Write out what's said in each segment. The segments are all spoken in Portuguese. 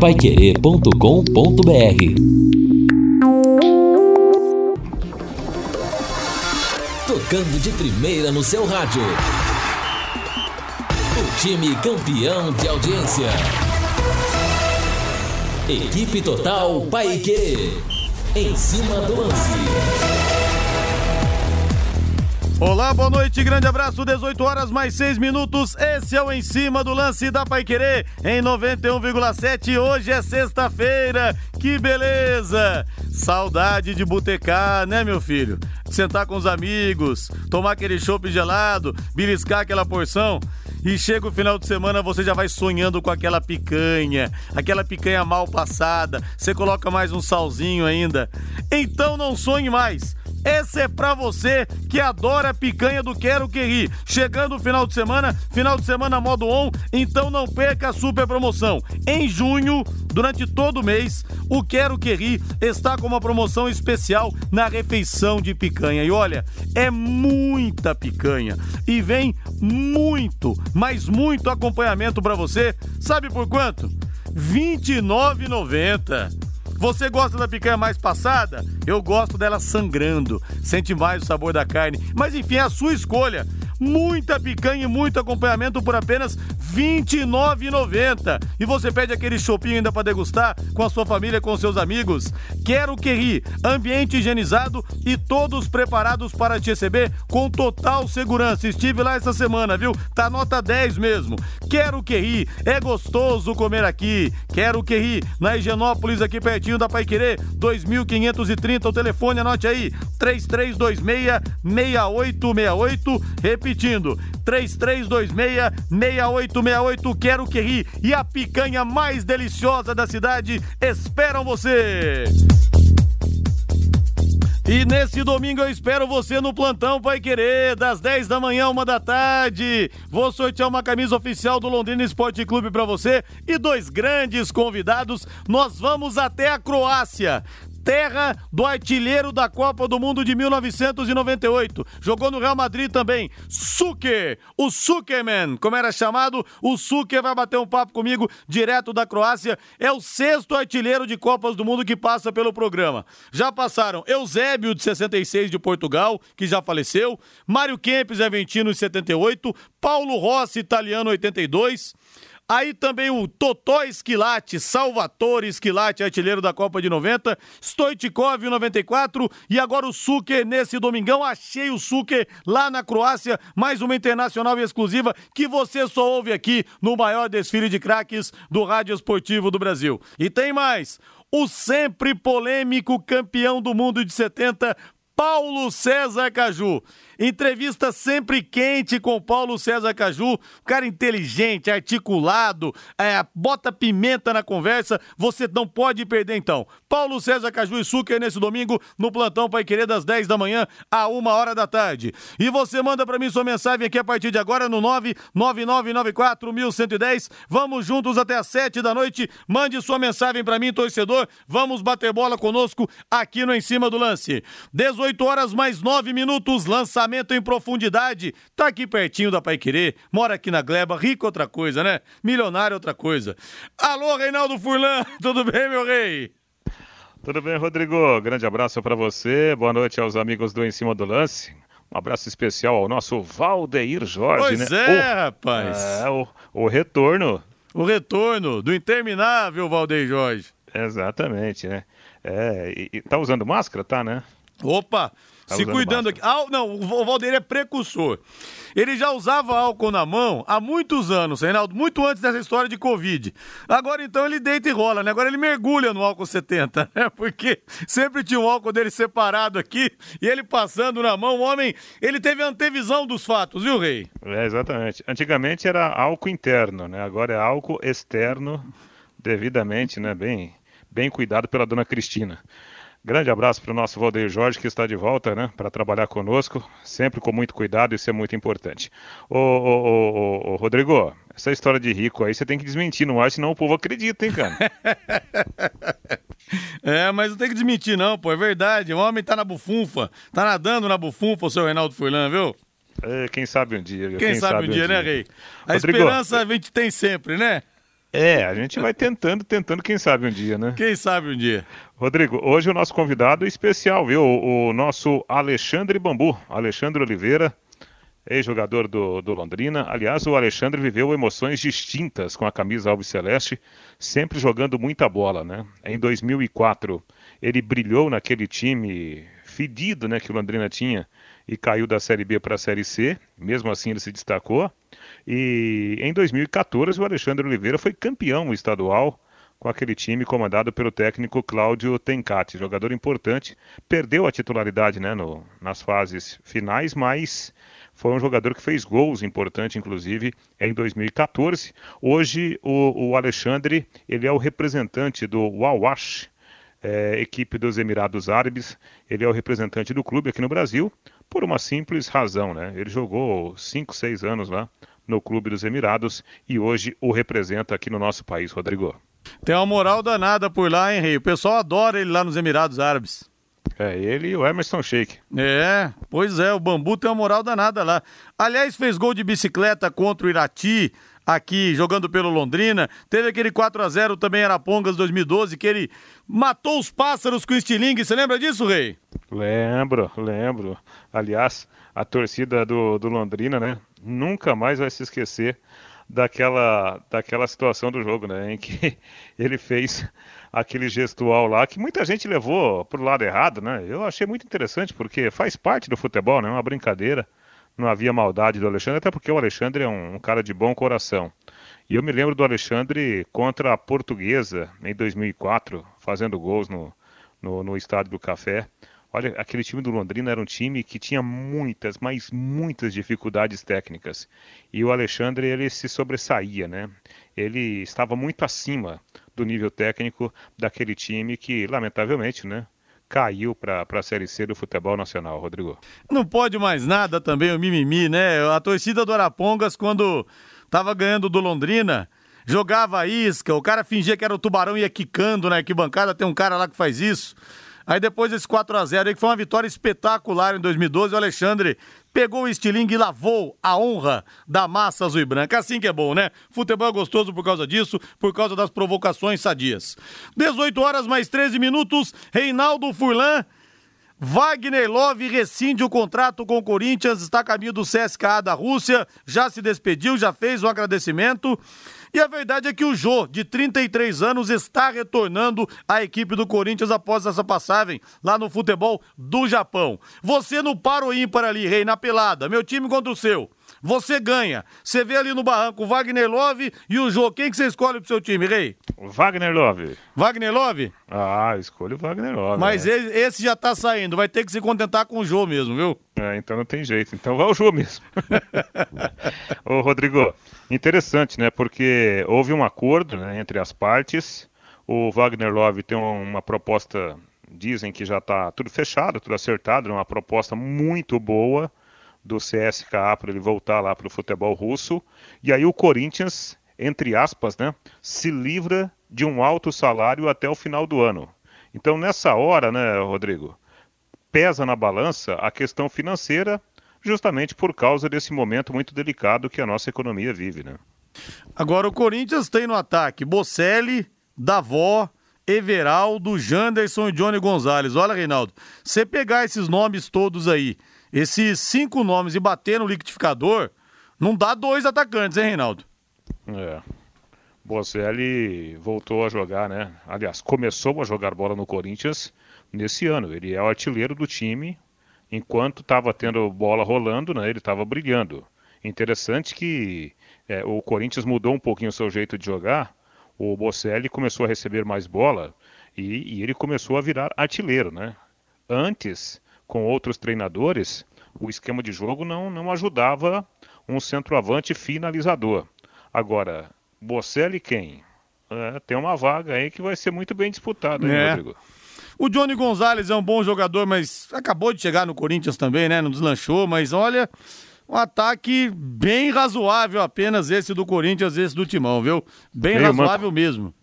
paiquerê.com.br Tocando de primeira no seu rádio. O time campeão de audiência. Equipe Total Paiquerê. Em cima do lance. Olá, boa noite, grande abraço, 18 horas mais 6 minutos. Esse é o Em Cima do Lance da Pai Querer, em 91,7. Hoje é sexta-feira, que beleza! Saudade de botecar, né, meu filho? Sentar com os amigos, tomar aquele chopp gelado, beliscar aquela porção. E chega o final de semana, você já vai sonhando com aquela picanha, aquela picanha mal passada. Você coloca mais um salzinho ainda. Então não sonhe mais. Essa é pra você que adora picanha do Quero Que Ri. Chegando o final de semana, final de semana modo on, então não perca a super promoção. Em junho, durante todo o mês, o Quero Que Ri está com uma promoção especial na refeição de picanha. E olha, é muita picanha e vem muito, mas muito acompanhamento para você. Sabe por quanto? R$ 29,90. Você gosta da picanha mais passada? Eu gosto dela sangrando. Sente mais o sabor da carne. Mas enfim, é a sua escolha. Muita picanha e muito acompanhamento por apenas 29,90. E você pede aquele chopinho ainda para degustar com a sua família, com seus amigos. Quero que ri, ambiente higienizado e todos preparados para te receber com total segurança. Estive lá essa semana, viu? Tá nota 10 mesmo. Quero que ri, é gostoso comer aqui. Quero que ri, na Higienópolis, aqui pertinho da Paiquerê, 2530, o telefone, anote aí, 3326 6868, repetindo, 3326 6868, quero que ri, e a picanha mais deliciosa da cidade esperam você. E nesse domingo eu espero você no plantão Pai Querer, das 10 da manhã, uma da tarde. Vou sortear uma camisa oficial do Londrina Esporte Clube para você e dois grandes convidados. Nós vamos até a Croácia terra do artilheiro da Copa do Mundo de 1998. Jogou no Real Madrid também. Suker, o Sukerman, como era chamado, o Suker vai bater um papo comigo direto da Croácia. É o sexto artilheiro de Copas do Mundo que passa pelo programa. Já passaram Eusébio, de 66, de Portugal, que já faleceu, Mário Kempes, argentino, de 78, Paulo Rossi, italiano, 82. Aí também o Totó Esquilate, Salvatore Esquilate, artilheiro da Copa de 90, Stoichkov 94 e agora o Suker nesse domingão. Achei o Suker lá na Croácia, mais uma internacional exclusiva que você só ouve aqui no maior desfile de craques do rádio esportivo do Brasil. E tem mais o sempre polêmico campeão do mundo de 70, Paulo César Caju. Entrevista sempre quente com Paulo César Caju, cara inteligente, articulado, é, bota pimenta na conversa, você não pode perder então. Paulo César Caju e Suker nesse domingo no plantão Pai Querer das 10 da manhã a 1 hora da tarde. E você manda para mim sua mensagem aqui a partir de agora no 999941110. Vamos juntos até as 7 da noite. Mande sua mensagem para mim, torcedor. Vamos bater bola conosco aqui no Em Cima do Lance. 18 horas mais 9 minutos, lançamento em profundidade. Tá aqui pertinho da Pai Querer, mora aqui na Gleba, rico é outra coisa, né? Milionário é outra coisa. Alô, Reinaldo Furlan, tudo bem, meu rei? Tudo bem, Rodrigo? Grande abraço para você. Boa noite aos amigos do Em Cima do Lance. Um abraço especial ao nosso Valdeir Jorge, pois né? é, o, rapaz. É, o, o retorno. O retorno do interminável Valdeir Jorge. Exatamente, né? É, e, e tá usando máscara, tá, né? Opa! Tá se cuidando aqui. Ah, não, o Valdeir é precursor. Ele já usava álcool na mão há muitos anos, Reinaldo, muito antes dessa história de Covid. Agora então ele deita e rola, né? Agora ele mergulha no álcool 70, né? Porque sempre tinha um álcool dele separado aqui e ele passando na mão. O homem, ele teve antevisão dos fatos, viu, Rei? É, exatamente. Antigamente era álcool interno, né? Agora é álcool externo, devidamente, né? Bem, bem cuidado pela dona Cristina. Grande abraço para o nosso Valdeir Jorge, que está de volta, né, para trabalhar conosco, sempre com muito cuidado, isso é muito importante. Ô, ô, ô, ô, Rodrigo, essa história de rico aí você tem que desmentir no ar, senão o povo acredita, hein, cara? é, mas não tem que desmentir não, pô, é verdade, o homem tá na bufunfa, tá nadando na bufunfa o seu Reinaldo Furlan, viu? É, quem sabe um dia. Quem, quem sabe, sabe, um dia, dia, né, Rei? A Rodrigo, esperança a gente tem sempre, né? É, a gente vai tentando, tentando, quem sabe um dia, né? Quem sabe um dia. Rodrigo, hoje o nosso convidado é especial, viu? O, o nosso Alexandre Bambu, Alexandre Oliveira, ex-jogador do, do, Londrina. Aliás, o Alexandre viveu emoções distintas com a camisa Alves Celeste, sempre jogando muita bola, né? Em 2004, ele brilhou naquele time fedido, né, que o Londrina tinha e caiu da Série B para a Série C. Mesmo assim, ele se destacou. E em 2014, o Alexandre Oliveira foi campeão estadual com aquele time comandado pelo técnico Cláudio Tencati, jogador importante. Perdeu a titularidade né, no, nas fases finais, mas foi um jogador que fez gols importantes, inclusive, em 2014. Hoje, o, o Alexandre ele é o representante do Wawash, é, equipe dos Emirados Árabes. Ele é o representante do clube aqui no Brasil, por uma simples razão. Né? Ele jogou 5, 6 anos lá no clube dos Emirados e hoje o representa aqui no nosso país, Rodrigo. Tem uma moral danada por lá, hein, Rei? O pessoal adora ele lá nos Emirados Árabes. É, ele e o Emerson Sheik. É, pois é, o Bambu tem uma moral danada lá. Aliás, fez gol de bicicleta contra o Irati, aqui jogando pelo Londrina. Teve aquele 4 a 0 também Arapongas 2012, que ele matou os pássaros com o estilingue. Você lembra disso, Rei? Lembro, lembro. Aliás, a torcida do, do Londrina, né? Nunca mais vai se esquecer daquela, daquela situação do jogo, né? Em que ele fez aquele gestual lá que muita gente levou pro lado errado, né? Eu achei muito interessante porque faz parte do futebol, né? Uma brincadeira. Não havia maldade do Alexandre, até porque o Alexandre é um, um cara de bom coração. E eu me lembro do Alexandre contra a Portuguesa em 2004, fazendo gols no, no, no Estádio do Café. Olha, aquele time do Londrina era um time que tinha muitas, mas muitas dificuldades técnicas. E o Alexandre, ele se sobressaía, né? Ele estava muito acima do nível técnico daquele time que, lamentavelmente, né? Caiu para a Série C do futebol nacional, Rodrigo. Não pode mais nada também o mimimi, né? A torcida do Arapongas, quando estava ganhando do Londrina, jogava a isca, o cara fingia que era o tubarão e ia quicando na arquibancada, tem um cara lá que faz isso. Aí depois desse 4 a 0 aí, que foi uma vitória espetacular em 2012, o Alexandre pegou o estilingue e lavou a honra da massa azul e branca. Assim que é bom, né? Futebol é gostoso por causa disso, por causa das provocações sadias. 18 horas mais 13 minutos, Reinaldo Furlan Wagner Love rescinde o contrato com o Corinthians, está a caminho do CSKA da Rússia, já se despediu, já fez o agradecimento. E a verdade é que o Jô, de 33 anos, está retornando à equipe do Corinthians após essa passagem lá no futebol do Japão. Você no paro ímpar ali, rei, na pelada, meu time contra o seu. Você ganha. Você vê ali no barranco o Wagner Love e o Jô. Quem que você escolhe pro seu time, Rei? Wagner Love. Wagner Love? Ah, escolho o Wagner Love. Mas é. esse já tá saindo. Vai ter que se contentar com o Jô mesmo, viu? É, então não tem jeito. Então vai o Jô mesmo. Ô, Rodrigo, interessante, né? Porque houve um acordo né, entre as partes. O Wagner Love tem uma proposta, dizem que já está tudo fechado, tudo acertado, uma proposta muito boa do CSKA para ele voltar lá para o futebol russo. E aí o Corinthians, entre aspas, né, se livra de um alto salário até o final do ano. Então nessa hora, né, Rodrigo, pesa na balança a questão financeira, justamente por causa desse momento muito delicado que a nossa economia vive, né? Agora o Corinthians tem no ataque Bocelli, Davó, Everaldo, Janderson e Johnny Gonzalez. Olha, Reinaldo, você pegar esses nomes todos aí, esses cinco nomes e bater no liquidificador, não dá dois atacantes, hein, Reinaldo? É. Bocelli voltou a jogar, né? Aliás, começou a jogar bola no Corinthians nesse ano. Ele é o artilheiro do time. Enquanto estava tendo bola rolando, né? Ele estava brilhando. Interessante que é, o Corinthians mudou um pouquinho o seu jeito de jogar. O Bocelli começou a receber mais bola e, e ele começou a virar artilheiro, né? Antes com outros treinadores, o esquema de jogo não, não ajudava um centroavante finalizador. Agora, Bocelli quem? É, tem uma vaga aí que vai ser muito bem disputada, é. Rodrigo? O Johnny Gonzalez é um bom jogador, mas acabou de chegar no Corinthians também, né? Não deslanchou, mas olha, um ataque bem razoável apenas esse do Corinthians, esse do Timão, viu? Bem Meio razoável manco. mesmo.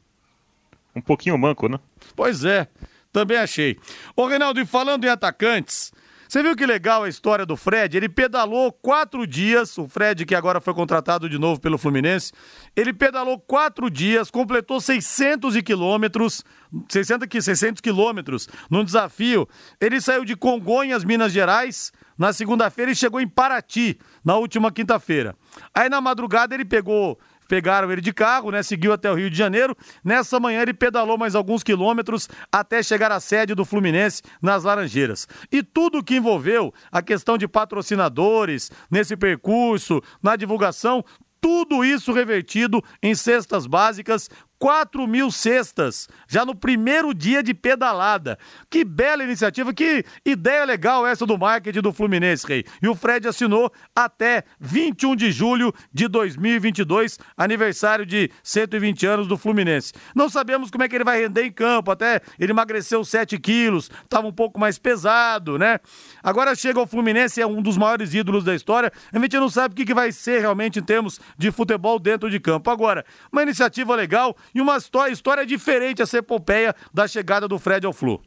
Um pouquinho manco, né? Pois é. Também achei. Ô, Reinaldo, e falando em atacantes, Você viu que legal a história do Fred? Ele pedalou quatro dias, o Fred que agora foi contratado de novo pelo Fluminense, ele pedalou quatro dias, completou 600 quilômetros, 600, 600 quilômetros num desafio. Ele saiu de Congonhas, Minas Gerais, na segunda-feira e chegou em Paraty, na última quinta-feira. Aí na madrugada ele pegou pegaram ele de carro, né? Seguiu até o Rio de Janeiro. Nessa manhã ele pedalou mais alguns quilômetros até chegar à sede do Fluminense nas Laranjeiras. E tudo que envolveu a questão de patrocinadores nesse percurso, na divulgação, tudo isso revertido em cestas básicas 4 mil cestas, já no primeiro dia de pedalada. Que bela iniciativa, que ideia legal essa do marketing do Fluminense, Rei. E o Fred assinou até 21 de julho de 2022, aniversário de 120 anos do Fluminense. Não sabemos como é que ele vai render em campo, até ele emagreceu 7 quilos, estava um pouco mais pesado, né? Agora chega o Fluminense, é um dos maiores ídolos da história, a gente não sabe o que vai ser realmente em termos de futebol dentro de campo. Agora, uma iniciativa legal e uma história, história diferente essa epopeia da chegada do Fred ao Flu.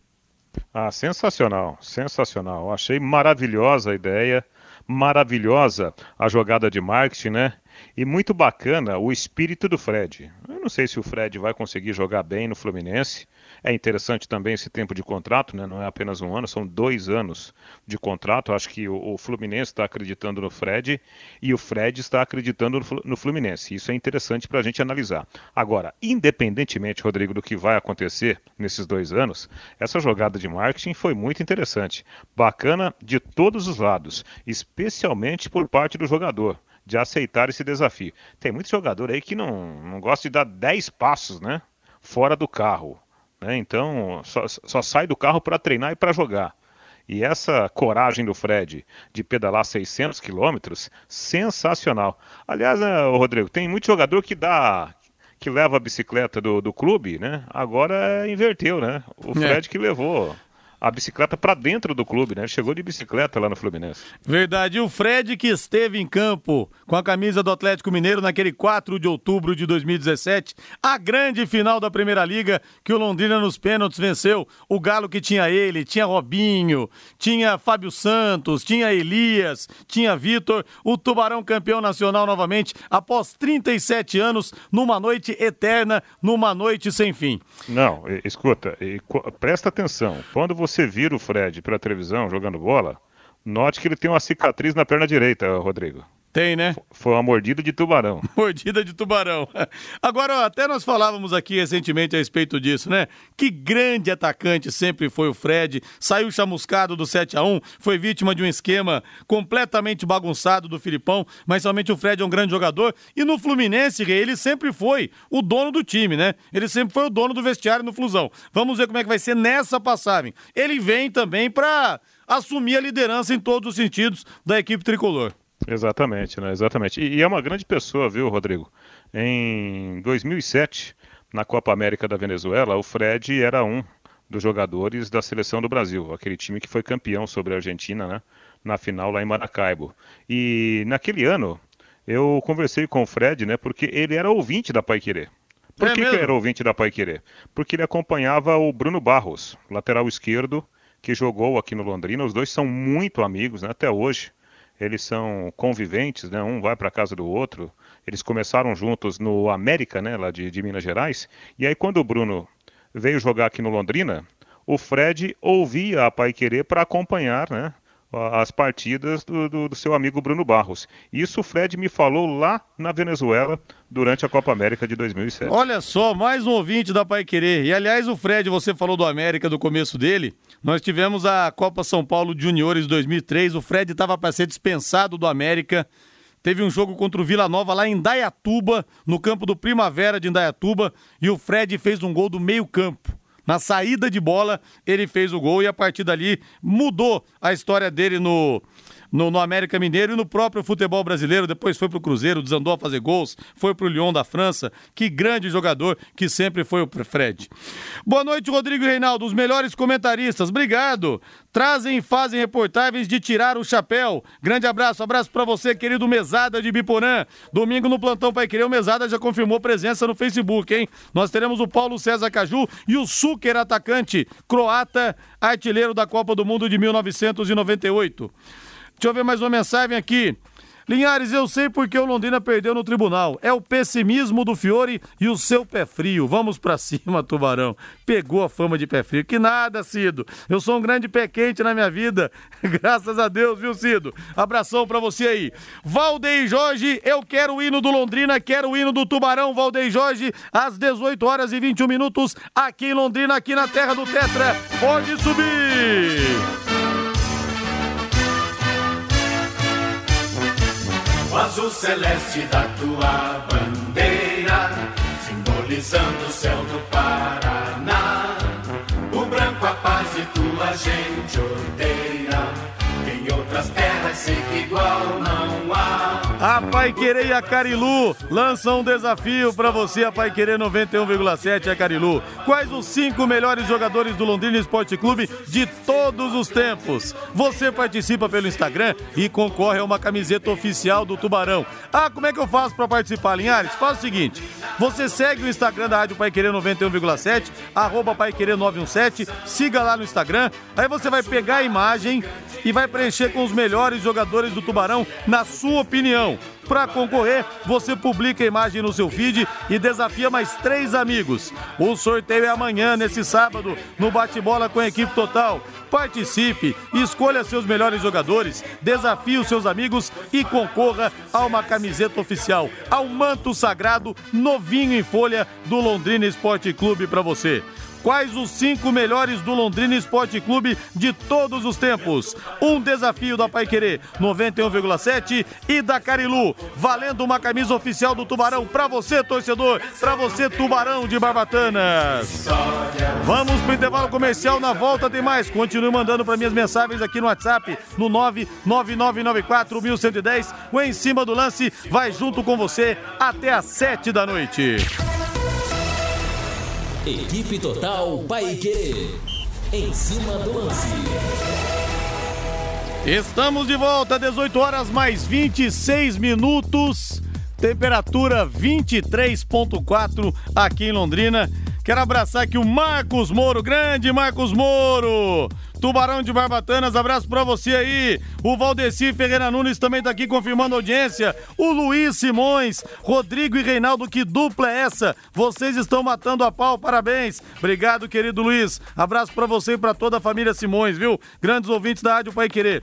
Ah, sensacional, sensacional. Achei maravilhosa a ideia, maravilhosa a jogada de marketing, né? E muito bacana o espírito do Fred. Eu não sei se o Fred vai conseguir jogar bem no Fluminense. É interessante também esse tempo de contrato, né? não é apenas um ano, são dois anos de contrato. Acho que o, Fluminense está acreditando no Fred e o Fred está acreditando no Fluminense. Isso é interessante para a gente analisar. Agora, independentemente, Rodrigo, do que vai acontecer nesses dois anos, essa jogada de marketing foi muito interessante. Bacana de todos os lados, especialmente por parte do jogador de aceitar esse desafio. Tem muito jogador aí que não, não gosta de dar 10 passos, né? Fora do carro. Né? Então, só, só sai do carro para treinar e para jogar. E essa coragem do Fred de pedalar 600 quilômetros, sensacional. Aliás, né, Rodrigo, tem muito jogador que dá que leva a bicicleta do, do clube, né? Agora inverteu, né? O é. Fred é. que levou a bicicleta para dentro do clube, né? Chegou de bicicleta lá no Fluminense. Verdade. E o Fred que esteve em campo com a camisa do Atlético Mineiro naquele 4 de outubro de 2017, a grande final da Primeira Liga que o Londrina nos pênaltis venceu. O Galo que tinha ele, tinha Robinho, tinha Fábio Santos, tinha Elias, tinha Vitor, o Tubarão campeão nacional novamente após 37 anos numa noite eterna, numa noite sem fim. Não, escuta, presta atenção. Quando você você vira o Fred pela televisão jogando bola, note que ele tem uma cicatriz na perna direita, Rodrigo. Tem, né? Foi uma mordida de tubarão. mordida de tubarão. Agora, até nós falávamos aqui recentemente a respeito disso, né? Que grande atacante sempre foi o Fred. Saiu chamuscado do 7 a 1 foi vítima de um esquema completamente bagunçado do Filipão, mas somente o Fred é um grande jogador. E no Fluminense, ele sempre foi o dono do time, né? Ele sempre foi o dono do vestiário no Flusão. Vamos ver como é que vai ser nessa passagem. Ele vem também para assumir a liderança em todos os sentidos da equipe tricolor. Exatamente, né? Exatamente. E, e, é uma grande pessoa, viu, Rodrigo? Em 2007, na Copa América da Venezuela, o Fred era um dos jogadores da seleção do Brasil, aquele time que foi campeão sobre a Argentina, né? Na final lá em Maracaibo. E naquele ano, eu conversei com o Fred, né? Porque ele era ouvinte da Pai Querer. Por é que, que era ouvinte da Pai Querer? Porque ele acompanhava o Bruno Barros, lateral esquerdo, que jogou aqui no Londrina. Os dois são muito amigos, né? Até hoje eles são conviventes, né? Um vai para casa do outro. Eles começaram juntos no América, né? Lá de, de Minas Gerais. E aí quando o Bruno veio jogar aqui no Londrina, o Fred ouvia a Pai Querer para acompanhar, né? As partidas do, do, do, seu amigo Bruno Barros. Isso o Fred me falou lá na Venezuela durante a Copa América de 2007. Olha só, mais um ouvinte da Pai Querer. E aliás, o Fred, você falou do América do começo dele. Nós tivemos a Copa São Paulo Juniores 2003. O Fred estava para ser dispensado do América. Teve um jogo contra o Vila Nova lá em Dayatuba, no campo do Primavera de Indaiatuba, e o Fred fez um gol do meio-campo. Na saída de bola, ele fez o gol e a partir dali mudou a história dele no no, no, América Mineiro e no próprio futebol brasileiro. Depois foi pro Cruzeiro, desandou a fazer gols, foi pro Lyon da França. Que grande jogador que sempre foi o Fred. Boa noite, Rodrigo Reinaldo, os melhores comentaristas. Obrigado. Trazem e fazem reportagens de tirar o chapéu. Grande abraço, abraço para você, querido Mesada de Biporã. Domingo no Plantão Pai Querer, o Mesada já confirmou presença no Facebook, hein? Nós teremos o Paulo César Caju e o Suker atacante croata, artilheiro da Copa do Mundo de 1998. Deixa eu ver mais uma mensagem aqui. Linhares, eu sei porque o Londrina perdeu no tribunal. É o pessimismo do Fiore e o seu pé frio. Vamos para cima, Tubarão. Pegou a fama de pé frio. Que nada, Cido. Eu sou um grande pé quente na minha vida. Graças a Deus, viu, Cido? Abração para você aí. Valdeir Jorge, eu quero o hino do Londrina, quero o hino do Tubarão, Valdeir Jorge, às 18 horas e 21 minutos, aqui em Londrina, aqui na terra do Tetra. Pode subir! O azul celeste da tua bandeira, simbolizando o céu do Paraná. O branco a paz e tua gente odeia, em outras terras sei que igual não. A Pai Querer e a Carilu lançam um desafio para você, a Pai Querer 91,7 a Carilu. Quais os cinco melhores jogadores do Londrina Esporte Clube de todos os tempos? Você participa pelo Instagram e concorre a uma camiseta oficial do Tubarão. Ah, como é que eu faço para participar, Linhares? Faz o seguinte: você segue o Instagram da Rádio Pai Querer 91,7, arroba Pai Querer 917, siga lá no Instagram. Aí você vai pegar a imagem e vai preencher com os melhores jogadores do Tubarão, na sua opinião. Para concorrer, você publica a imagem no seu feed e desafia mais três amigos. O sorteio é amanhã, nesse sábado, no bate-bola com a equipe total. Participe, escolha seus melhores jogadores, desafie os seus amigos e concorra a uma camiseta oficial, ao manto sagrado novinho em folha do Londrina Esporte Clube para você. Quais os cinco melhores do Londrina Esporte Clube de todos os tempos? Um desafio da Paiquerê 91,7 e da Carilu, valendo uma camisa oficial do Tubarão para você, torcedor, para você, Tubarão de Barbatanas. Vamos pro intervalo comercial, na volta tem mais. Continue mandando para minhas mensagens aqui no WhatsApp no 99994 1110. O Em Cima do Lance vai junto com você até às sete da noite. Equipe Total Paique. Em cima do lance. Estamos de volta, 18 horas mais 26 minutos. Temperatura 23.4 aqui em Londrina. Quero abraçar aqui o Marcos Moro, grande Marcos Moro. Tubarão de Barbatanas, abraço pra você aí. O Valdeci Ferreira Nunes também tá aqui confirmando a audiência. O Luiz Simões, Rodrigo e Reinaldo, que dupla é essa? Vocês estão matando a pau, parabéns. Obrigado, querido Luiz. Abraço pra você e pra toda a família Simões, viu? Grandes ouvintes da Rádio Pai Querer.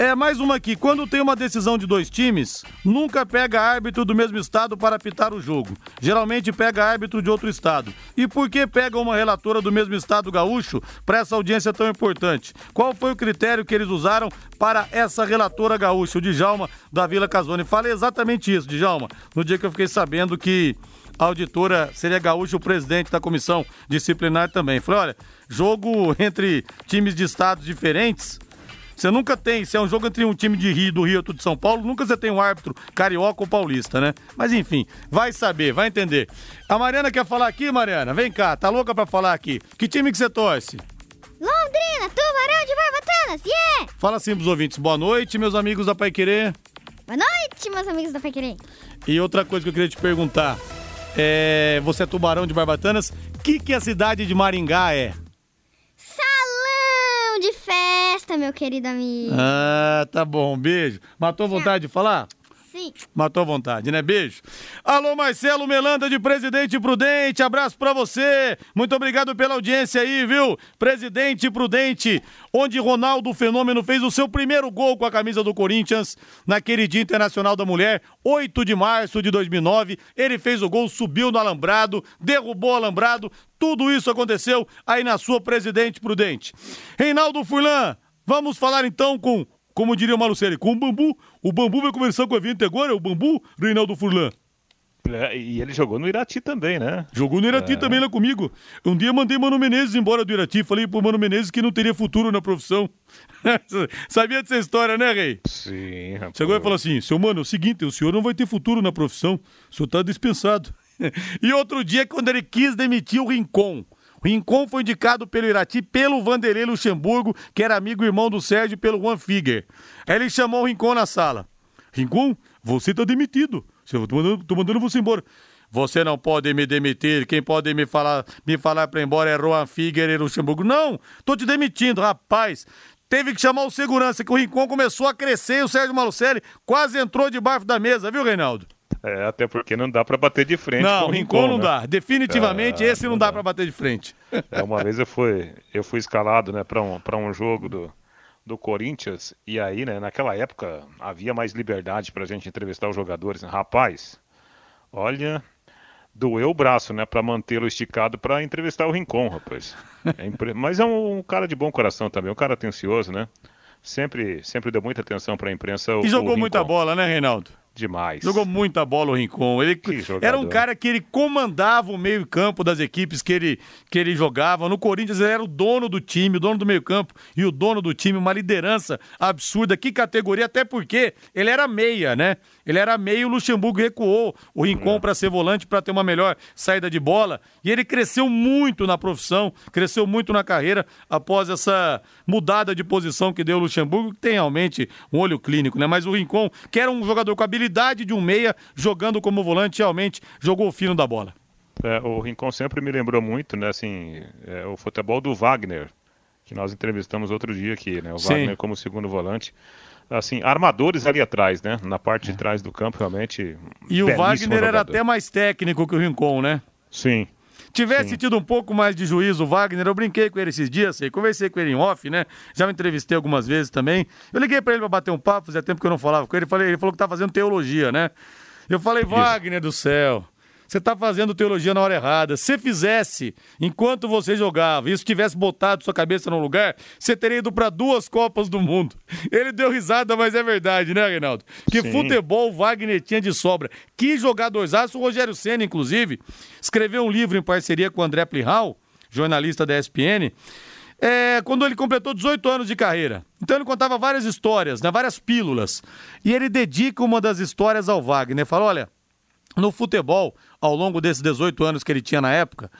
É, mais uma aqui. Quando tem uma decisão de dois times, nunca pega árbitro do mesmo estado para apitar o jogo. Geralmente pega árbitro de outro estado. E por que pega uma relatora do mesmo estado gaúcho para essa audiência tão importante? Qual foi o critério que eles usaram para essa relatora gaúcha, o Djalma da Vila Casone? Falei exatamente isso, Djalma, no dia que eu fiquei sabendo que a auditora seria gaúcho, o presidente da comissão disciplinar também. Falei, olha, jogo entre times de estados diferentes você nunca tem, se é um jogo entre um time de Rio, do Rio e outro de São Paulo, nunca você tem um árbitro carioca ou paulista, né? Mas enfim, vai saber, vai entender. A Mariana quer falar aqui, Mariana? Vem cá, tá louca pra falar aqui. Que time que você torce? Londrina, Tubarão de Barbatanas, yeah! Fala assim pros ouvintes, boa noite, meus amigos da Pai Querer. Boa noite, meus amigos da Pai Querer. E outra coisa que eu queria te perguntar, é, você é Tubarão de Barbatanas, o que, que a cidade de Maringá é? Festa, meu querido amigo. Ah, tá bom. Beijo. Matou vontade de falar? Sim. Matou vontade, né? Beijo. Alô, Marcelo Melanda de Presidente Prudente, abraço para você. Muito obrigado pela audiência aí, viu? Presidente Prudente, onde Ronaldo Fenômeno fez o seu primeiro gol com a camisa do Corinthians naquele Dia Internacional da Mulher, 8 de março de 2009. Ele fez o gol, subiu no alambrado, derrubou o alambrado. Tudo isso aconteceu aí na sua Presidente Prudente. Reinaldo Furlan, vamos falar então com como diria o Malucelli, com o Bambu. O Bambu vai começar com o evento agora, o Bambu, Reinaldo Furlan. É, e ele jogou no Irati também, né? Jogou no Irati é. também lá comigo. Um dia mandei Mano Menezes embora do Irati. Falei pro Mano Menezes que não teria futuro na profissão. Sabia dessa história, né, Rei? Sim, rapaz. Chegou e falou assim: seu mano, é o seguinte, o senhor não vai ter futuro na profissão. O senhor tá dispensado. e outro dia, quando ele quis demitir o Rincon. Rincon foi indicado pelo Irati pelo Vanderlei Luxemburgo, que era amigo e irmão do Sérgio, pelo Juan Figuer. Aí ele chamou o Rincon na sala. Rincon, você tá demitido. Tô mandando, tô mandando você embora. Você não pode me demitir. Quem pode me falar, me falar para ir embora é Juan Figuer e Luxemburgo. Não, tô te demitindo, rapaz. Teve que chamar o segurança, que o Rincon começou a crescer e o Sérgio Malucelli quase entrou debaixo da mesa, viu, Reinaldo? É, até porque não dá para bater de frente não, o Rincon. Rincon não né? dá. Definitivamente é, esse não, não dá, dá. para bater de frente. É, uma vez eu fui, eu fui escalado, né, para um, um jogo do, do Corinthians e aí, né, naquela época havia mais liberdade para a gente entrevistar os jogadores. Rapaz, olha, doeu o braço, né, para mantê-lo esticado para entrevistar o Rincon, rapaz. É impre... Mas é um, um, cara de bom coração também, um cara atencioso, né? Sempre, sempre deu muita atenção para a imprensa. E jogou muita bola, né, Reinaldo? Demais. Jogou muita bola o Rincon. Ele era um cara que ele comandava o meio-campo das equipes que ele, que ele jogava. No Corinthians ele era o dono do time, o dono do meio-campo e o dono do time, uma liderança absurda. Que categoria, até porque ele era meia, né? Ele era meio, o Luxemburgo recuou o Rincon é. para ser volante, para ter uma melhor saída de bola. E ele cresceu muito na profissão, cresceu muito na carreira após essa mudada de posição que deu o Luxemburgo, que tem realmente um olho clínico, né? Mas o Rincon, que era um jogador com habilidade de um meia, jogando como volante, realmente jogou o fino da bola. É, o Rincon sempre me lembrou muito, né, assim, é, o futebol do Wagner, que nós entrevistamos outro dia aqui, né? O Sim. Wagner como segundo volante assim, armadores ali atrás, né? Na parte de é. trás do campo, realmente. E o Wagner era até mais técnico que o Rincon, né? Sim. Tivesse Sim. tido um pouco mais de juízo o Wagner, eu brinquei com ele esses dias, sei, conversei com ele em off, né? Já me entrevistei algumas vezes também. Eu liguei para ele para bater um papo, fazia tempo que eu não falava com ele, falei, ele falou que tá fazendo teologia, né? Eu falei, Isso. Wagner do céu, você está fazendo teologia na hora errada. Se fizesse enquanto você jogava, isso tivesse botado sua cabeça no lugar, você teria ido para duas Copas do Mundo. Ele deu risada, mas é verdade, né, Reinaldo? Que Sim. futebol Wagner tinha de sobra. Que jogadorzaço, o Rogério Senna, inclusive, escreveu um livro em parceria com o André Plihal, jornalista da ESPN, é, quando ele completou 18 anos de carreira. Então ele contava várias histórias, né, várias pílulas. E ele dedica uma das histórias ao Wagner. Fala: olha, no futebol, ao longo desses 18 anos que ele tinha na época,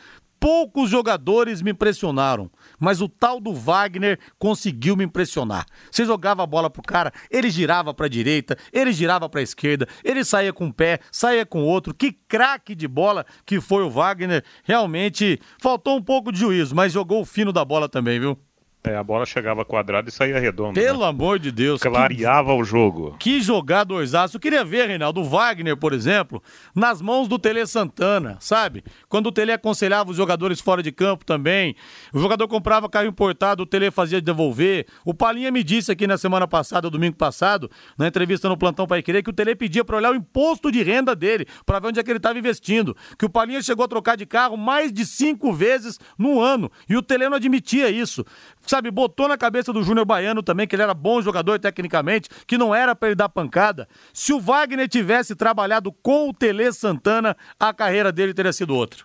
poucos jogadores me impressionaram, mas o tal do Wagner conseguiu me impressionar. Você jogava a bola pro cara, ele girava para direita, ele girava para esquerda, ele saía com um pé, saía com outro. Que craque de bola que foi o Wagner. Realmente faltou um pouco de juízo, mas jogou o fino da bola também, viu? É, a bola chegava quadrada e saía redonda. Pelo né? amor de Deus. Clareava que, o jogo. Que jogadorzaço. Eu queria ver, Reinaldo, o Wagner, por exemplo, nas mãos do Tele Santana, sabe? Quando o Tele aconselhava os jogadores fora de campo também. O jogador comprava carro importado, o Tele fazia devolver. O Palinha me disse aqui na semana passada, domingo passado, na entrevista no Plantão Pai Querer, que o Tele pedia para olhar o imposto de renda dele, para ver onde é que ele estava investindo. Que o Palinha chegou a trocar de carro mais de cinco vezes no ano. E o Tele não admitia isso sabe, botou na cabeça do Júnior Baiano também que ele era bom jogador tecnicamente, que não era para ele dar pancada. Se o Wagner tivesse trabalhado com o Tele Santana, a carreira dele teria sido outra.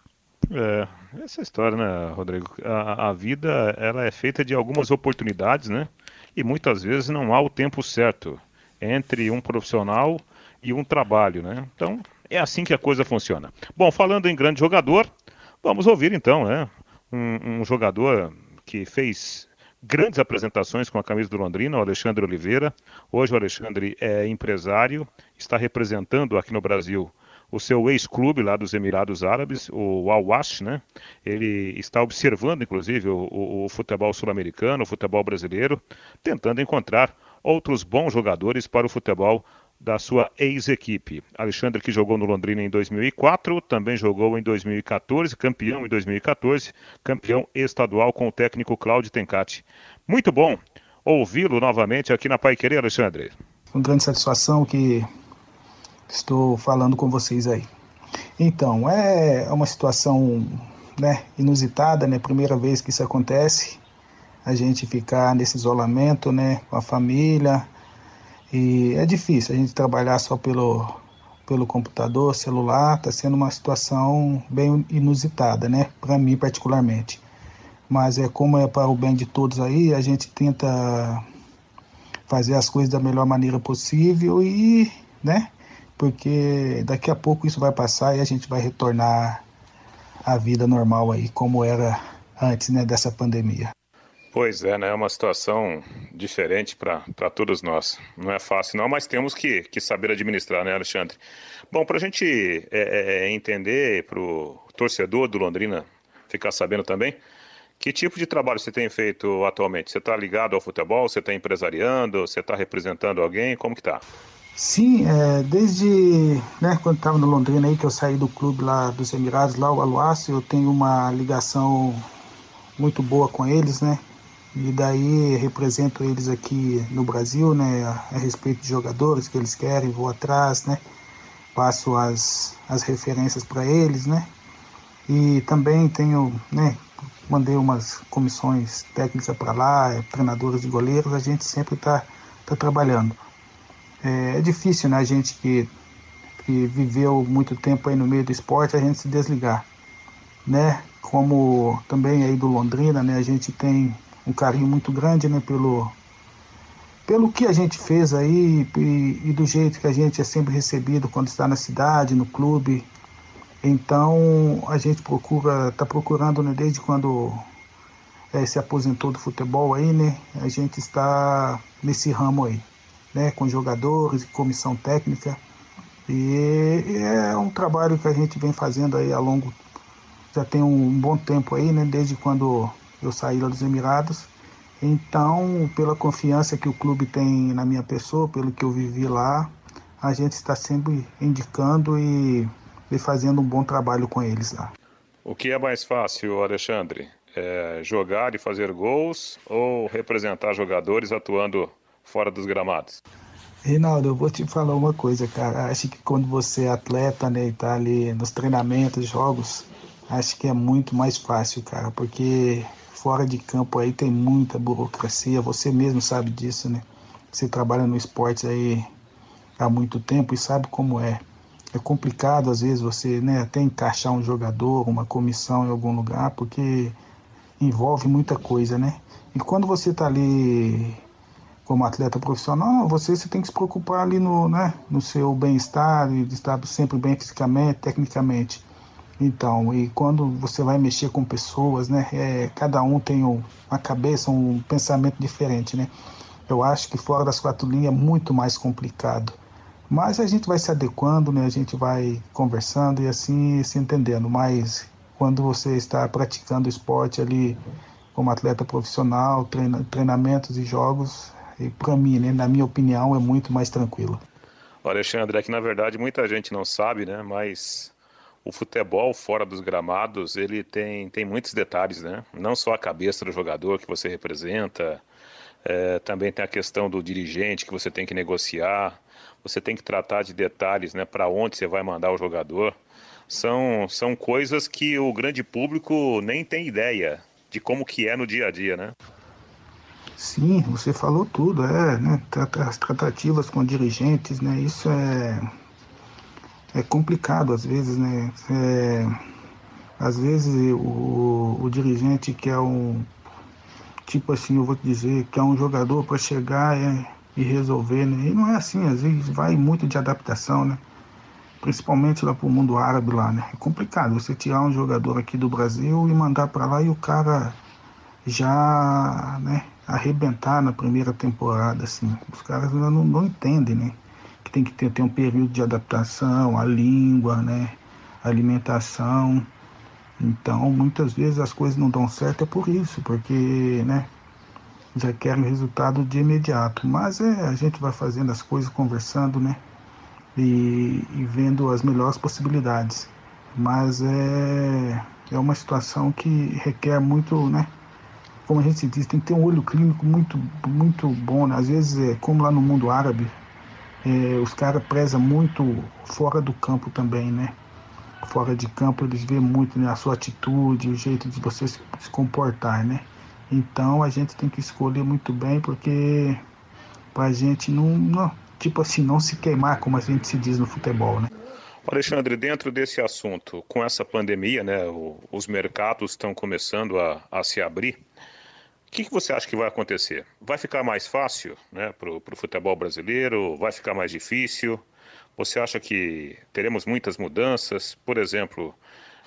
É, essa história, né, Rodrigo? A, a vida, ela é feita de algumas oportunidades, né? E muitas vezes não há o tempo certo entre um profissional e um trabalho, né? Então, é assim que a coisa funciona. Bom, falando em grande jogador, vamos ouvir então, né? Um, um jogador que fez grandes apresentações com a camisa do Londrina, o Alexandre Oliveira. Hoje o Alexandre é empresário, está representando aqui no Brasil o seu ex-clube lá dos Emirados Árabes, o Al Wash, né? Ele está observando, inclusive, o, o, o futebol sul-americano, o futebol brasileiro, tentando encontrar outros bons jogadores para o futebol da sua ex-equipe. Alexandre que jogou no Londrina em 2004, também jogou em 2014, campeão em 2014, campeão estadual com o técnico Cláudio Tencati. Muito bom ouvi-lo novamente aqui na Pai Querer, Alexandre. Com grande satisfação que estou falando com vocês aí. Então, é uma situação né, inusitada, né? Primeira vez que isso acontece, a gente ficar nesse isolamento, né, com a família, e é difícil a gente trabalhar só pelo, pelo computador, celular, está sendo uma situação bem inusitada, né? Para mim particularmente. Mas é como é para o bem de todos aí, a gente tenta fazer as coisas da melhor maneira possível e, né? Porque daqui a pouco isso vai passar e a gente vai retornar à vida normal aí, como era antes, né, dessa pandemia. Pois é, né? É uma situação diferente para todos nós. Não é fácil, não, mas temos que, que saber administrar, né, Alexandre? Bom, para a gente é, é, é entender, para o torcedor do Londrina ficar sabendo também, que tipo de trabalho você tem feito atualmente? Você está ligado ao futebol? Você está empresariando? Você está representando alguém? Como que está? Sim, é, desde né, quando estava no Londrina aí que eu saí do clube lá dos Emirados, lá o Aluácio, eu tenho uma ligação muito boa com eles, né? E daí represento eles aqui no Brasil, né, a, respeito de jogadores que eles querem, vou atrás, né, passo as, as referências para eles, né, e também tenho, né, mandei umas comissões técnicas para lá, treinadores de goleiros, a gente sempre está tá trabalhando. É, é, difícil, né, a gente que, que viveu muito tempo aí no meio do esporte, a gente se desligar, né, como também aí do Londrina, né, a gente tem um carinho muito grande né, pelo, pelo que a gente fez aí e, e, do jeito que a gente é sempre recebido quando está na cidade, no clube. Então a gente procura, está procurando né, desde quando é, se aposentou do futebol aí, né? A gente está nesse ramo aí, né? Com jogadores, comissão técnica. E, e é um trabalho que a gente vem fazendo aí ao longo, já tem um bom tempo aí, né? Desde quando eu saí lá dos Emirados. Então, pela confiança que o clube tem na minha pessoa, pelo que eu vivi lá, a gente está sempre indicando e, e fazendo um bom trabalho com eles lá. O que é mais fácil, Alexandre? É jogar e fazer gols ou representar jogadores atuando fora dos gramados? Reinaldo, eu vou te falar uma coisa, cara. Acho que quando você é atleta, né, e tá ali nos treinamentos, jogos, acho que é muito mais fácil, cara, porque fora de campo aí tem muita burocracia, você mesmo sabe disso, né? Você trabalha no esporte aí há muito tempo e sabe como é. É complicado às vezes você né, até encaixar um jogador, uma comissão em algum lugar, porque envolve muita coisa, né? E quando você está ali como atleta profissional, você, você tem que se preocupar ali no, né, no seu bem-estar, de estar sempre bem fisicamente, tecnicamente. Então, e quando você vai mexer com pessoas, né, é, cada um tem um, uma cabeça, um pensamento diferente, né? Eu acho que fora das quatro linhas é muito mais complicado. Mas a gente vai se adequando, né? A gente vai conversando e assim se entendendo. Mas quando você está praticando esporte ali como atleta profissional, treina, treinamentos e jogos, e para mim, né, na minha opinião, é muito mais tranquilo. Alexandre, é que na verdade muita gente não sabe, né? Mas o futebol fora dos gramados ele tem, tem muitos detalhes, né? Não só a cabeça do jogador que você representa, é, também tem a questão do dirigente que você tem que negociar, você tem que tratar de detalhes, né? Para onde você vai mandar o jogador. São, são coisas que o grande público nem tem ideia de como que é no dia a dia, né? Sim, você falou tudo, é, né? As tratativas com dirigentes, né? Isso é é complicado às vezes, né? É, às vezes o, o dirigente que é um tipo assim, eu vou te dizer, que é um jogador para chegar é, e resolver, né? E não é assim, às vezes vai muito de adaptação, né? Principalmente lá para o mundo árabe lá, né? É complicado você tirar um jogador aqui do Brasil e mandar para lá e o cara já, né, arrebentar na primeira temporada, assim. Os caras não, não entendem, né? Tem que ter, ter um período de adaptação, a língua, né? Alimentação. Então, muitas vezes as coisas não dão certo é por isso, porque, né? Já querem resultado de imediato. Mas é, a gente vai fazendo as coisas, conversando, né? E, e vendo as melhores possibilidades. Mas é, é uma situação que requer muito, né? Como a gente diz, tem que ter um olho clínico muito, muito bom. Né? Às vezes, é, como lá no mundo árabe, é, os caras prezam muito fora do campo também, né? Fora de campo eles vêem muito né, a sua atitude, o jeito de você se, se comportar, né? Então a gente tem que escolher muito bem porque pra gente não, não, tipo assim, não se queimar, como a gente se diz no futebol, né? Alexandre, dentro desse assunto, com essa pandemia, né, os mercados estão começando a, a se abrir. O que, que, você acha que vai acontecer? Vai ficar mais fácil né, para o futebol brasileiro? Vai ficar mais difícil? Você acha que teremos muitas mudanças? Por exemplo,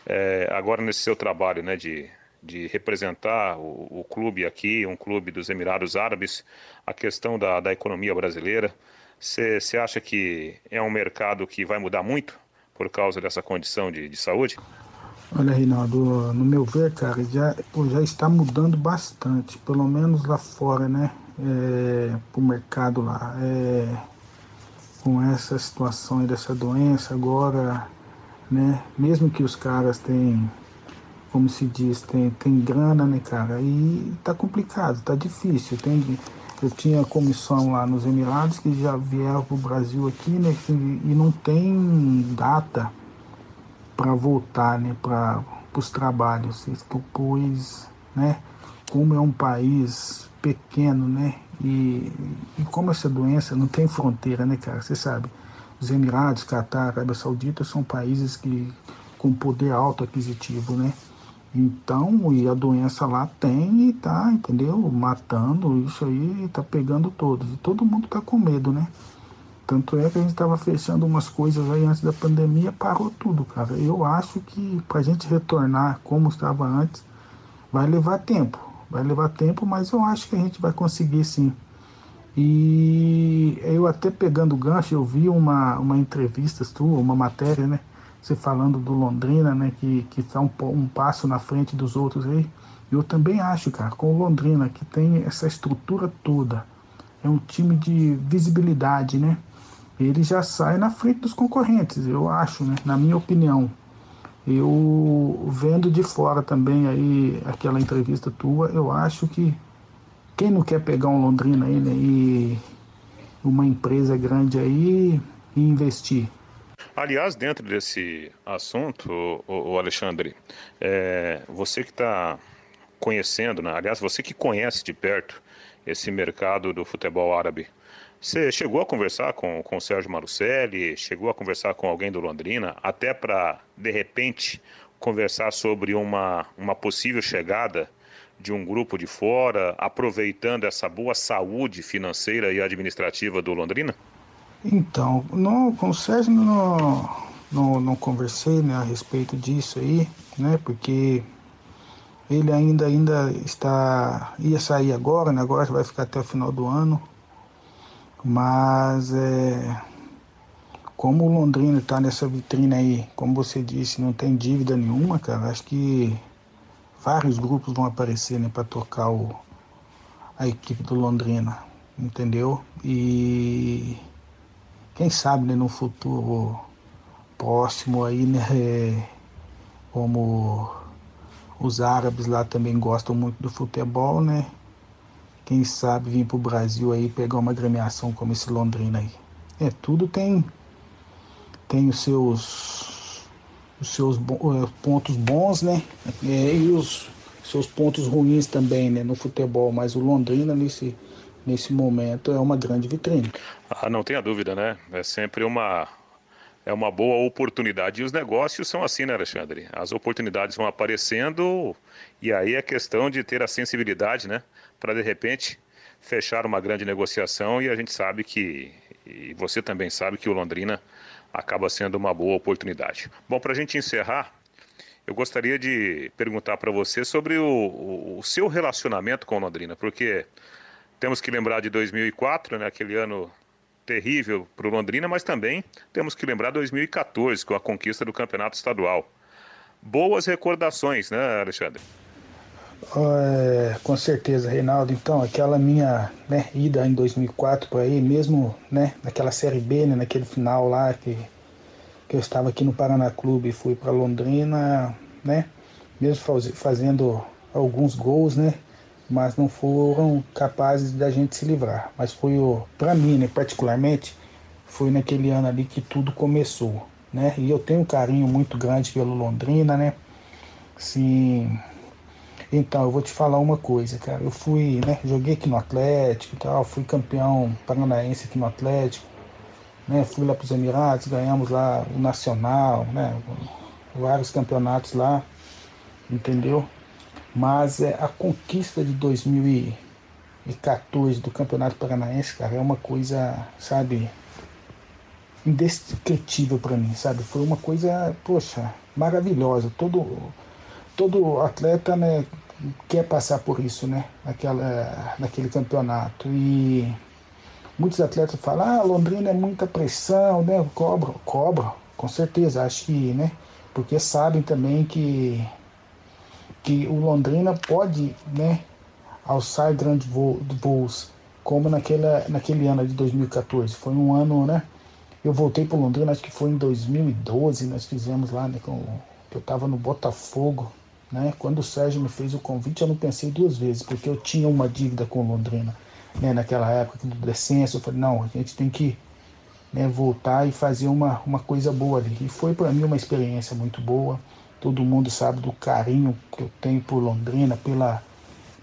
é, agora nesse seu trabalho né, de, de representar o, o, clube aqui, um clube dos Emirados Árabes, a questão da, da economia brasileira, você acha que é um mercado que vai mudar muito por causa dessa condição de, de saúde? Olha, Reinaldo, no meu ver, cara, já, já está mudando bastante, pelo menos lá fora, né? É, pro mercado lá. É, com essa situação dessa doença agora, né? Mesmo que os caras têm, como se diz, tem, tem grana, né, cara? E tá complicado, tá difícil. Tem, eu tinha comissão lá nos Emirados que já vieram pro Brasil aqui, né? E não tem data para voltar, né? Para os trabalhos, pois, né? Como é um país pequeno, né? E, e como essa doença não tem fronteira, né, cara? Você sabe, os Emirados, Catar, Arábia Saudita são países que com poder alto aquisitivo, né? Então, e a doença lá tem e tá, entendeu? Matando, isso aí tá pegando todos. E todo mundo tá com medo, né? Tanto é que a gente estava fechando umas coisas aí antes da pandemia, parou tudo, cara. Eu acho que para a gente retornar como estava antes, vai levar tempo. Vai levar tempo, mas eu acho que a gente vai conseguir sim. E eu até pegando o gancho, eu vi uma, uma entrevista sua, uma matéria, né? Você falando do Londrina, né? Que, que tá um, um passo na frente dos outros aí. Eu também acho, cara, com o Londrina, que tem essa estrutura toda. É um time de visibilidade, né? Ele já sai na frente dos concorrentes, eu acho, né? na minha opinião. Eu vendo de fora também aí aquela entrevista tua, eu acho que quem não quer pegar um Londrina aí, né, e uma empresa grande aí e investir. Aliás, dentro desse assunto, o, Alexandre, é, você que está conhecendo, né? aliás, você que conhece de perto esse mercado do futebol árabe, você chegou a conversar com, com o Sérgio Marucelli, chegou a conversar com alguém do Londrina, até para, de repente, conversar sobre uma, uma possível chegada de um grupo de fora, aproveitando essa boa saúde financeira e administrativa do Londrina? Então, não, com o Sérgio não, não, não conversei né, a respeito disso aí, né? Porque ele ainda, ainda está. ia sair agora, né? Agora vai ficar até o final do ano. Mas é, como o Londrina está nessa vitrine aí, como você disse, não tem dívida nenhuma, cara, acho que vários grupos vão aparecer né, para tocar o, a equipe do Londrina, entendeu? E quem sabe né, no futuro próximo aí, né, é, como os árabes lá também gostam muito do futebol, né? Quem sabe vir para o Brasil aí pegar uma gremiação como esse Londrina aí. É, tudo tem tem os seus os seus eh, pontos bons, né? É, e os seus pontos ruins também, né, no futebol, mas o Londrina nesse nesse momento é uma grande vitrine. Ah, não tenha dúvida, né? É sempre uma é uma boa oportunidade. E os negócios são assim, né, Alexandre? As oportunidades vão aparecendo e aí é questão de ter a sensibilidade, né? Para de repente fechar uma grande negociação e a gente sabe que, e você também sabe que o Londrina acaba sendo uma boa oportunidade. Bom, para a gente encerrar, eu gostaria de perguntar para você sobre o, o, seu relacionamento com o Londrina, porque temos que lembrar de 2004, né, aquele ano terrível para o Londrina, mas também temos que lembrar 2014, com a conquista do campeonato estadual. Boas recordações, né, Alexandre? É, com certeza, Reinaldo. Então, aquela minha né, ida em 2004 por aí, mesmo né, naquela Série B, né, naquele final lá que, que eu estava aqui no Paraná Clube e fui para Londrina, né, mesmo faz, fazendo alguns gols, né, mas não foram capazes da gente se livrar. Mas foi para mim, né, particularmente, foi naquele ano ali que tudo começou, né? E eu tenho um carinho muito grande pelo Londrina, né? Sim. Então, eu vou te falar uma coisa, cara. Eu fui, né, joguei aqui no Atlético e tal, fui campeão paranaense aqui no Atlético. né? Fui lá para os Emirados, ganhamos lá o Nacional, né? Vários campeonatos lá, entendeu? Mas é, a conquista de 2014 do Campeonato Paranaense, cara, é uma coisa, sabe, indescritível para mim, sabe? Foi uma coisa, poxa, maravilhosa. Todo, todo atleta, né, quer passar por isso, né? Naquela, naquele campeonato. E muitos atletas falam, ah, Londrina é muita pressão, né? Cobra, cobra, com certeza, acho que, né? Porque sabem também que, que o Londrina pode, né, alçar grandes voos, como naquela, naquele ano de 2014. Foi um ano, né? Eu voltei para Londrina, acho que foi em 2012, nós fizemos lá, né? Com, eu estava no Botafogo, né? Quando o Sérgio me fez o convite, eu não pensei duas vezes, porque eu tinha uma dívida com Londrina. Né? Naquela época do descenso, eu falei, não, a gente tem que né, voltar e fazer uma, uma coisa boa ali. E foi para mim uma experiência muito boa. Todo mundo sabe do carinho que eu tenho por Londrina, pela,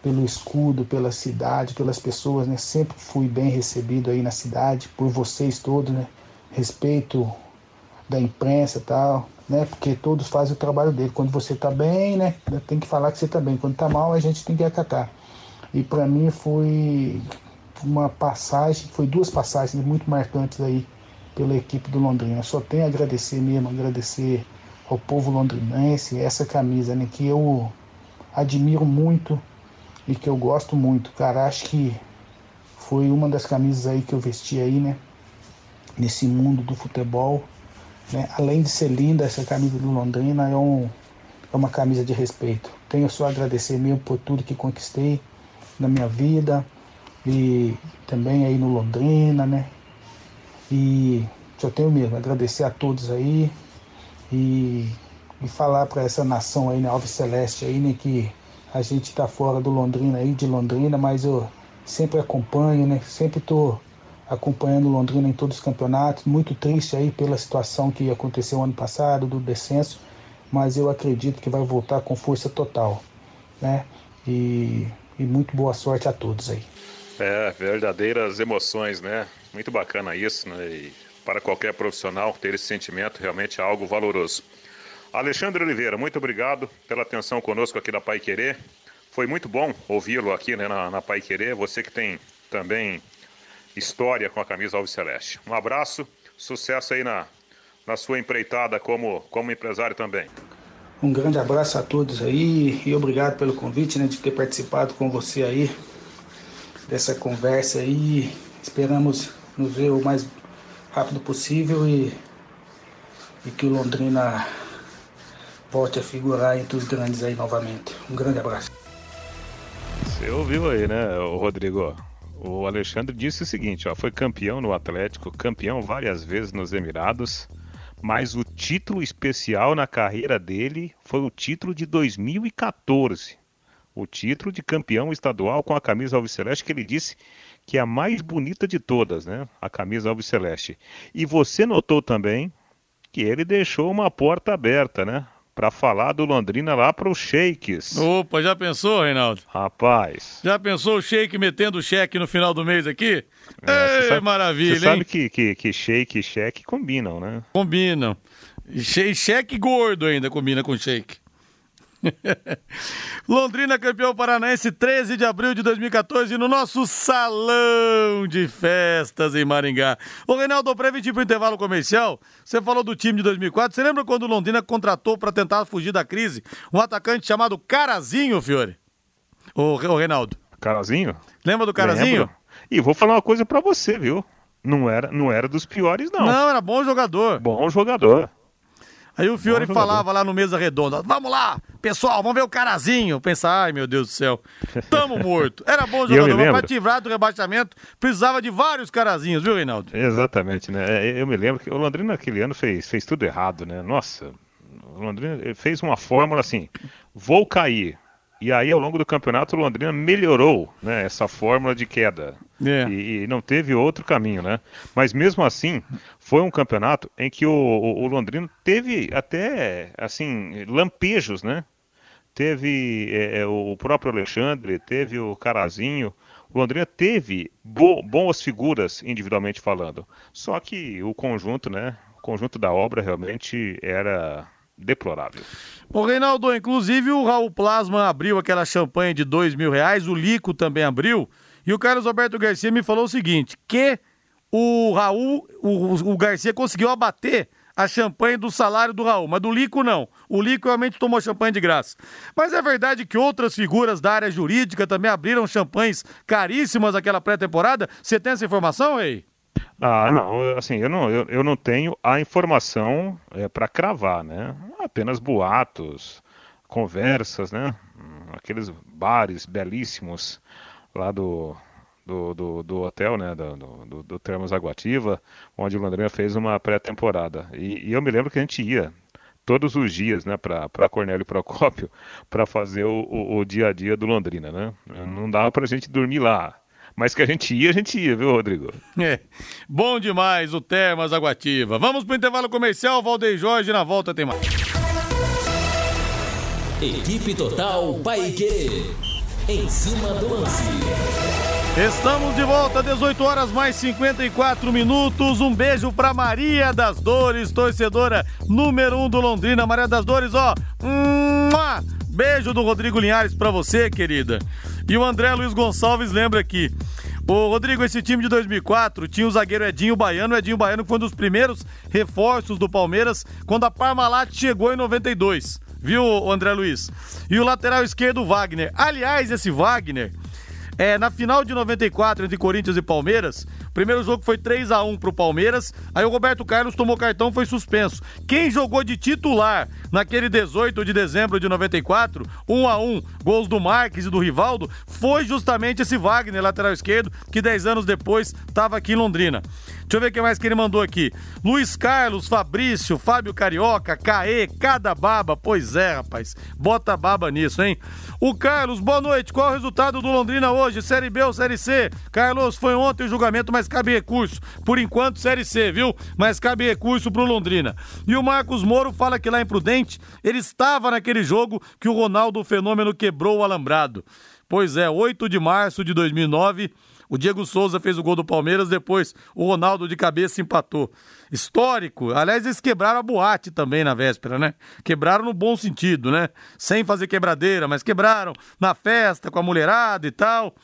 pelo escudo, pela cidade, pelas pessoas, né? Sempre fui bem recebido aí na cidade, por vocês todos, né? Respeito da imprensa e tal né? Porque todos fazem o trabalho dele. Quando você está bem, né? Tem que falar que você está bem. Quando está mal, a gente tem que acatar. E para mim foi uma passagem, foi duas passagens muito marcantes aí pela equipe do Londrina. Só tenho a agradecer mesmo, agradecer ao povo londrinense, essa camisa, né? Que eu admiro muito e que eu gosto muito, cara. Acho que foi uma das camisas aí que eu vesti aí, né? Nesse mundo do futebol né? Além de ser linda, essa camisa do Londrina é, um, é uma camisa de respeito. Tenho só a agradecer mesmo por tudo que conquistei na minha vida e também aí no Londrina, né? E só tenho mesmo agradecer a todos aí e, e falar para essa nação aí, né, Alves Celeste aí, né, que a gente está fora do Londrina aí, de Londrina, mas eu sempre acompanho, né? Sempre tô acompanhando Londrina em todos os campeonatos. Muito triste aí pela situação que aconteceu ano passado, do descenso, mas eu acredito que vai voltar com força total, né? E, e muito boa sorte a todos aí. É, verdadeiras emoções, né? Muito bacana isso, né? E para qualquer profissional ter esse sentimento realmente é algo valoroso. Alexandre Oliveira, muito obrigado pela atenção conosco aqui da Pai Querer. Foi muito bom ouvi-lo aqui né, na, na Pai Querer. Você que tem também história com a camisa Alves Celeste. Um abraço, sucesso aí na, na sua empreitada como, como empresário também. Um grande abraço a todos aí e obrigado pelo convite né, de ter participado com você aí dessa conversa aí. Esperamos nos ver o mais rápido possível e, e que o Londrina volte a figurar entre os grandes aí novamente. Um grande abraço. Você ouviu aí, né, Rodrigo? O Alexandre disse o seguinte: ó, foi campeão no Atlético, campeão várias vezes nos Emirados, mas o título especial na carreira dele foi o título de 2014. O título de campeão estadual com a camisa alviceleste, que ele disse que é a mais bonita de todas, né? A camisa alviceleste. E você notou também que ele deixou uma porta aberta, né? Para falar do Londrina lá para os Shakes. Opa, já pensou, Reinaldo? Rapaz. Já pensou o Shake metendo o cheque no final do mês aqui? É, Ei, sabe, maravilha, Você sabe que, que, que shake e cheque combinam, né? Combinam. E cheque gordo ainda combina com shake. Londrina campeão paranaense 13 de abril de 2014 no nosso salão de festas em Maringá. O Reinaldo, para evitar para o intervalo comercial, você falou do time de 2004. Você lembra quando o Londrina contratou para tentar fugir da crise um atacante chamado Carazinho, Fiore? O, o Reinaldo. Carazinho? Lembra do Carazinho? Lembro. E vou falar uma coisa para você, viu? Não era, não era dos piores, não. Não, era bom jogador. Bom jogador. Aí o Fiore falava lá no Mesa Redonda: Vamos lá, pessoal, vamos ver o carazinho. Pensa, ai meu Deus do céu, tamo morto. Era bom jogador, mas pra livrar do rebaixamento precisava de vários carazinhos, viu, Reinaldo? Exatamente, né? É, eu me lembro que o Londrina naquele ano fez, fez tudo errado, né? Nossa, o Londrina fez uma fórmula assim: vou cair, e aí, ao longo do campeonato, o Londrina melhorou né, essa fórmula de queda. É. E, e, não teve outro caminho, né? Mas mesmo assim, foi um campeonato em que o, o, o Londrina teve até, assim, lampejos, né? Teve é, é o próprio Alexandre, teve o Carazinho. O Londrina teve bo boas figuras individualmente falando, só que o conjunto, né? O conjunto da obra realmente era deplorável. O Reinaldo, inclusive o Raul Plasma abriu aquela champanhe de dois mil reais, o Lico também abriu, e o Carlos Alberto Garcia me falou o seguinte, que o Raul, o, o Garcia conseguiu abater a champanhe do salário do Raul, mas do Lico não. O Lico realmente tomou champanhe de graça. Mas é verdade que outras figuras da área jurídica também abriram champanhes caríssimas naquela pré-temporada? Você tem essa informação, aí? Ah, não, assim, eu não, eu, eu não tenho a informação é, para cravar, né? Apenas boatos, conversas, né? Aqueles bares belíssimos lá do, do, do, do hotel, né, do, do, do Termas Aguativa, onde o Londrina fez uma pré-temporada. E, e, eu me lembro que a gente ia todos os dias, né, para Cornélio Procópio, para fazer o, o, o, dia a dia do Londrina, né? Não dava para a gente dormir lá. Mas que a gente ia, a gente ia, viu, Rodrigo? É. Bom demais o Termas Aguativa. Vamos pro intervalo comercial, Valdeir Jorge, na volta tem mais. Equipe Total Paique. Em cima do lance. Estamos de volta, 18 horas mais 54 minutos. Um beijo pra Maria das Dores, torcedora número 1 um do Londrina. Maria das Dores, ó. Beijo do Rodrigo Linhares pra você, querida. E o André Luiz Gonçalves lembra aqui. Ô, Rodrigo, esse time de 2004 tinha o zagueiro Edinho Baiano. O Edinho Baiano foi um dos primeiros reforços do Palmeiras quando a Parmalat chegou em 92. Viu, André Luiz? E o lateral esquerdo, Wagner. Aliás, esse Wagner é, na final de 94 entre Corinthians e Palmeiras, primeiro jogo foi 3 a 1 pro Palmeiras, aí o Roberto Carlos tomou cartão, foi suspenso. Quem jogou de titular naquele 18 de dezembro de 94, 1 a 1, gols do Marques e do Rivaldo, foi justamente esse Wagner, lateral esquerdo, que 10 anos depois estava aqui em Londrina. Deixa eu ver o que mais que ele mandou aqui. Luiz Carlos, Fabrício, Fábio Carioca, Caê, cada baba. Pois é, rapaz. Bota baba nisso, hein? O Carlos, boa noite. Qual o resultado do Londrina hoje? Série B ou Série C? Carlos, foi ontem o julgamento, mas cabe recurso. Por enquanto, Série C, viu? Mas cabe recurso pro Londrina. E o Marcos Moro fala que lá em Prudente, ele estava naquele jogo que o Ronaldo Fenômeno quebrou o alambrado. Pois é, 8 de março de 2009 o Diego Souza fez o gol do Palmeiras, depois o Ronaldo de cabeça empatou. Histórico. Aliás, eles quebraram a boate também na véspera, né? Quebraram no bom sentido, né? Sem fazer quebradeira, mas quebraram na festa com a mulherada e tal.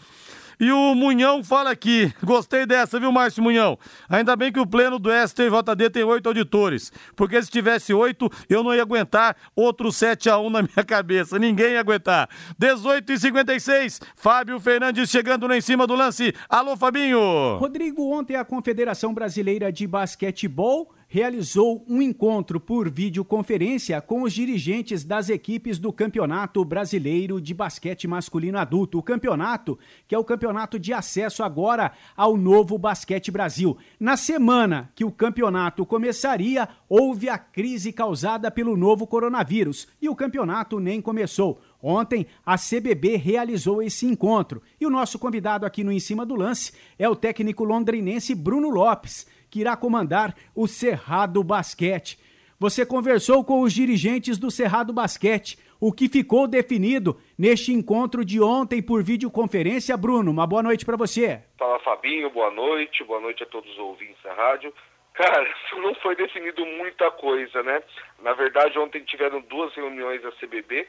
E o Munhão fala aqui, gostei dessa, viu, Márcio Munhão? Ainda bem que o pleno do STJD tem oito auditores, porque se tivesse oito, eu não ia aguentar outro 7 a 1 na minha cabeça, ninguém ia aguentar. 18 e 56, Fábio Fernandes chegando lá em cima do lance. Alô, Fabinho! Rodrigo, ontem a Confederação Brasileira de Basquetebol realizou um encontro por videoconferência com os dirigentes das equipes do Campeonato Brasileiro de Basquete Masculino Adulto. O campeonato, que é o campeonato de acesso agora ao novo Basquete Brasil. Na semana que o campeonato começaria, houve a crise causada pelo novo coronavírus e o campeonato nem começou. Ontem, a CBB realizou esse encontro e o nosso convidado aqui no Em Cima do Lance é o técnico londrinense Bruno Lopes que irá comandar o Cerrado Basquete. Você conversou com os dirigentes do Cerrado Basquete. O que ficou definido neste encontro de ontem por videoconferência, Bruno? Uma boa noite para você. Fala, Fabinho. Boa noite. Boa noite a todos os ouvintes da rádio. Cara, não foi definido muita coisa, né? Na verdade, ontem tiveram duas reuniões da CBB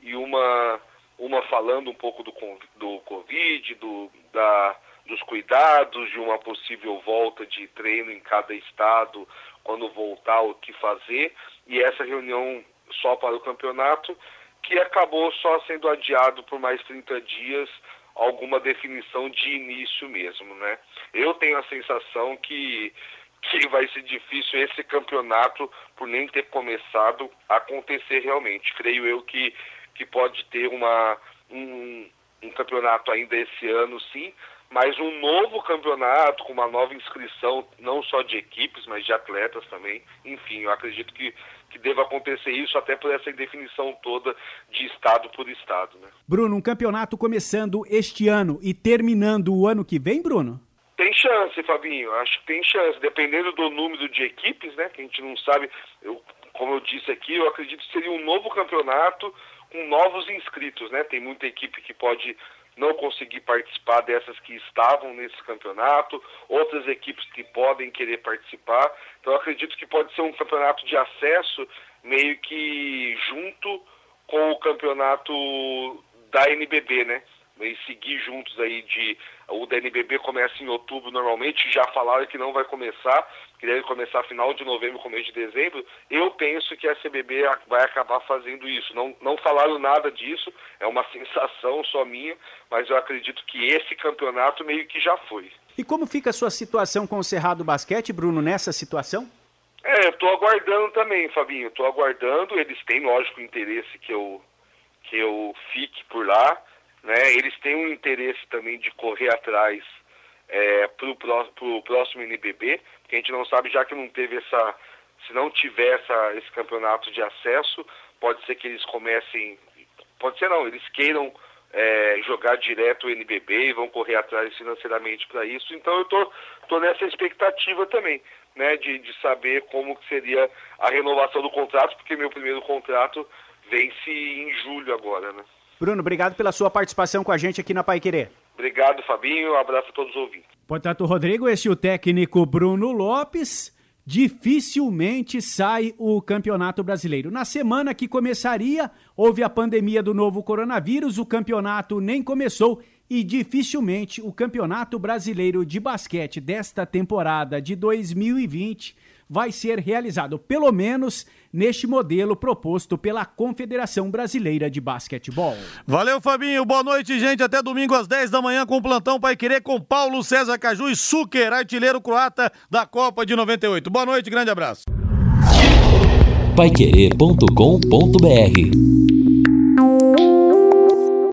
e uma, uma falando um pouco do, do Covid, do, da dos cuidados de uma possível volta de treino em cada estado, quando voltar, o que fazer, e essa reunião só para o campeonato, que acabou só sendo adiado por mais 30 dias, alguma definição de início mesmo, né? Eu tenho a sensação que que vai ser difícil esse campeonato por nem ter começado acontecer realmente. Creio eu que que pode ter uma um, um campeonato ainda esse ano, sim, mas um novo campeonato com uma nova inscrição, não só de equipes, mas de atletas também. Enfim, eu acredito que, que deva acontecer isso até por essa indefinição toda de estado por estado. Né? Bruno, um campeonato começando este ano e terminando o ano que vem, Bruno? Tem chance, Fabinho. Acho que tem chance, dependendo do número de equipes, né? Que a gente não sabe. Eu, como eu disse aqui, eu acredito que seria um novo campeonato com novos inscritos, né? Tem muita equipe que pode não conseguir participar dessas que estavam nesse campeonato, outras equipes que podem querer participar. Então acredito que pode ser um campeonato de acesso meio que junto com o campeonato da NBB, né? E seguir juntos aí de o da NBB começa em outubro normalmente, já falaram que não vai começar, que deve começar final de novembro, começo de dezembro. Eu penso que a CBB vai acabar fazendo isso. Não, não falaram nada disso, é uma sensação só minha, mas eu acredito que esse campeonato meio que já foi. E como fica a sua situação com o Cerrado Basquete, Bruno, nessa situação? É, eu tô aguardando também, Fabinho. Tô aguardando. Eles têm, lógico, interesse que eu que eu fique por lá, né? Eles têm um interesse também de correr atrás é, pro, pro próximo NBB, porque a gente não sabe, já que não teve essa, se não tiver essa, esse campeonato de acesso, pode ser que eles comecem, pode ser não, eles queiram é, jogar direto o NBB e vão correr atrás financeiramente para isso. Então eu tô, tô nessa expectativa também né, de, de saber como seria a renovação do contrato, porque meu primeiro contrato vence em julho agora, né? Bruno, obrigado pela sua participação com a gente aqui na Pai Querer. Obrigado, Fabinho. Um abraço a todos os ouvintes. Portanto, Rodrigo, este é o técnico Bruno Lopes. Dificilmente sai o Campeonato Brasileiro. Na semana que começaria, houve a pandemia do novo coronavírus, o campeonato nem começou e dificilmente o Campeonato Brasileiro de Basquete desta temporada de 2020 vai ser realizado, pelo menos neste modelo proposto pela Confederação Brasileira de Basquetebol. Valeu, Fabinho. Boa noite, gente. Até domingo às 10 da manhã com o plantão Pai Querer com Paulo César Caju e Suker, artilheiro croata da Copa de 98. Boa noite, grande abraço. Paiquerê.com.br